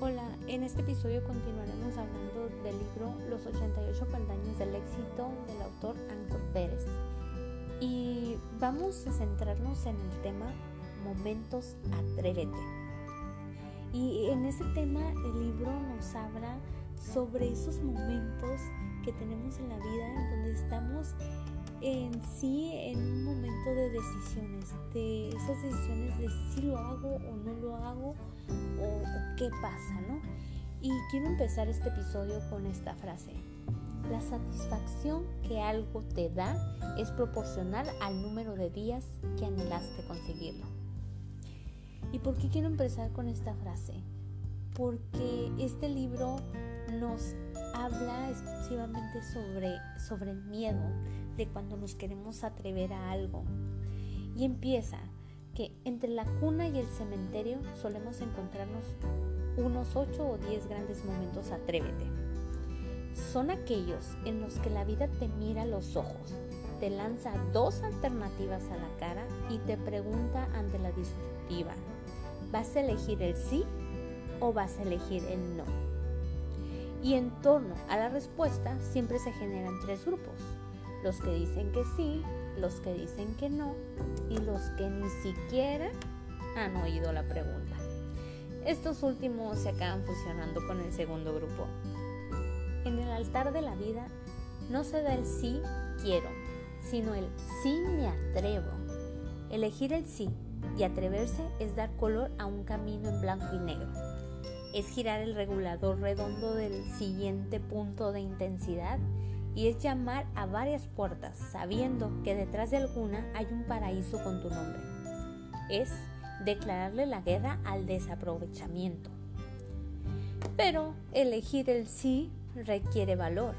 Hola, en este episodio continuaremos hablando del libro Los 88 peldaños del éxito del autor Anton Pérez. Y vamos a centrarnos en el tema Momentos Atrévete. Y en ese tema el libro nos habla sobre esos momentos que tenemos en la vida en donde estamos en sí de decisiones, de esas decisiones de si lo hago o no lo hago o, qué pasa, ¿no? Y quiero empezar este episodio con esta frase. La satisfacción que algo te da es proporcional al número de días que anhelaste conseguirlo. ¿Y por qué quiero empezar con esta frase? Porque este libro nos habla exclusivamente sobre, sobre el miedo, de cuando nos queremos atrever a algo. Y empieza que entre la cuna y el cementerio solemos encontrarnos unos 8 o 10 grandes momentos atrévete. Son aquellos en los que la vida te mira a los ojos, te lanza dos alternativas a la cara y te pregunta ante la disruptiva, ¿vas a elegir el sí o vas a elegir el no? Y en torno a la respuesta siempre se generan tres grupos los que dicen que sí, los que dicen que no y los que ni siquiera han oído la pregunta. Estos últimos se acaban fusionando con el segundo grupo. En el altar de la vida no se da el sí quiero, sino el sí me atrevo. Elegir el sí y atreverse es dar color a un camino en blanco y negro. Es girar el regulador redondo del siguiente punto de intensidad y es llamar a varias puertas sabiendo que detrás de alguna hay un paraíso con tu nombre. Es declararle la guerra al desaprovechamiento. Pero elegir el sí requiere valor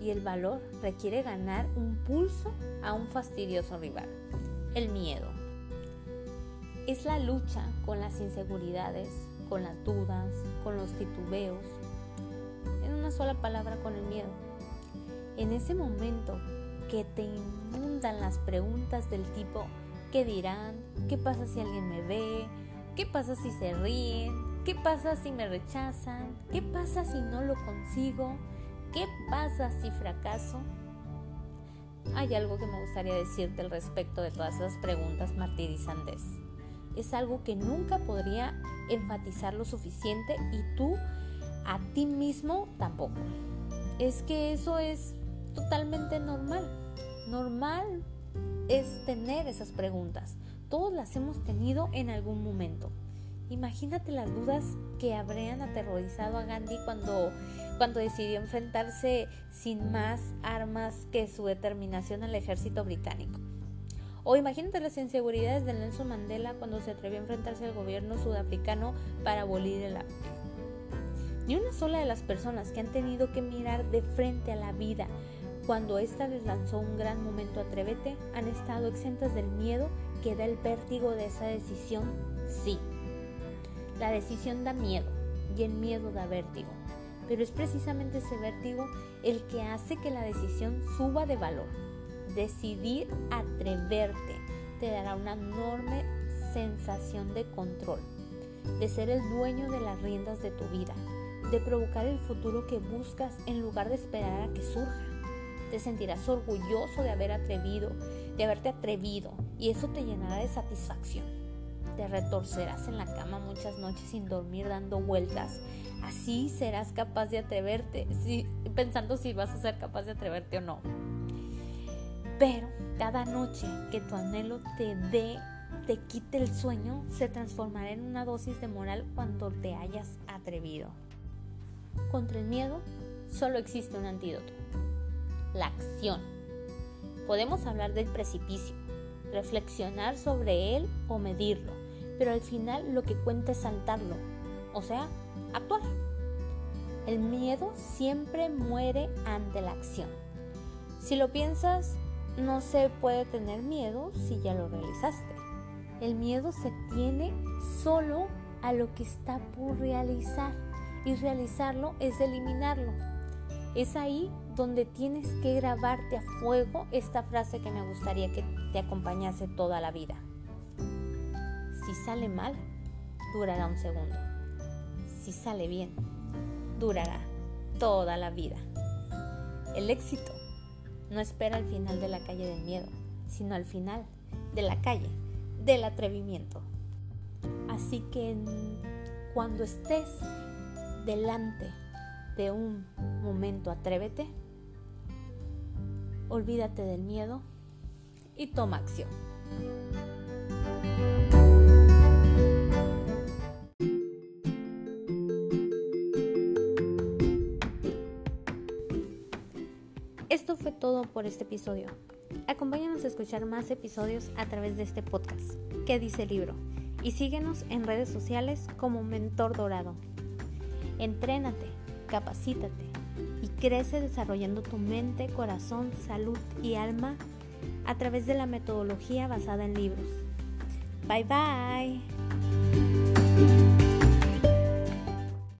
y el valor requiere ganar un pulso a un fastidioso rival, el miedo. Es la lucha con las inseguridades, con las dudas, con los titubeos, en una sola palabra con el miedo en ese momento que te inundan las preguntas del tipo, ¿qué dirán? ¿Qué pasa si alguien me ve? ¿Qué pasa si se ríen? ¿Qué pasa si me rechazan? ¿Qué pasa si no lo consigo? ¿Qué pasa si fracaso? Hay algo que me gustaría decirte al respecto de todas esas preguntas martirizantes. Es algo que nunca podría enfatizar lo suficiente y tú a ti mismo tampoco. Es que eso es totalmente normal. Normal es tener esas preguntas. Todos las hemos tenido en algún momento. Imagínate las dudas que habrían aterrorizado a Gandhi cuando, cuando decidió enfrentarse sin más armas que su determinación al ejército británico. O imagínate las inseguridades de Nelson Mandela cuando se atrevió a enfrentarse al gobierno sudafricano para abolir el hambre. Ni una sola de las personas que han tenido que mirar de frente a la vida cuando ésta les lanzó un gran momento atrévete, han estado exentas del miedo que da el vértigo de esa decisión, sí. La decisión da miedo y el miedo da vértigo, pero es precisamente ese vértigo el que hace que la decisión suba de valor. Decidir atreverte te dará una enorme sensación de control, de ser el dueño de las riendas de tu vida, de provocar el futuro que buscas en lugar de esperar a que surja te sentirás orgulloso de haber atrevido, de haberte atrevido y eso te llenará de satisfacción. Te retorcerás en la cama muchas noches sin dormir dando vueltas. Así serás capaz de atreverte, pensando si vas a ser capaz de atreverte o no. Pero cada noche que tu anhelo te dé, te quite el sueño, se transformará en una dosis de moral cuando te hayas atrevido. Contra el miedo solo existe un antídoto la acción. Podemos hablar del precipicio, reflexionar sobre él o medirlo, pero al final lo que cuenta es saltarlo, o sea, actuar. El miedo siempre muere ante la acción. Si lo piensas, no se puede tener miedo si ya lo realizaste. El miedo se tiene solo a lo que está por realizar y realizarlo es eliminarlo. Es ahí donde tienes que grabarte a fuego esta frase que me gustaría que te acompañase toda la vida. Si sale mal, durará un segundo. Si sale bien, durará toda la vida. El éxito no espera al final de la calle del miedo, sino al final de la calle del atrevimiento. Así que cuando estés delante de un momento atrévete, olvídate del miedo y toma acción. Esto fue todo por este episodio. Acompáñanos a escuchar más episodios a través de este podcast. ¿Qué dice el libro? Y síguenos en redes sociales como Mentor Dorado. Entrénate, capacítate y crece desarrollando tu mente, corazón, salud y alma a través de la metodología basada en libros. Bye bye.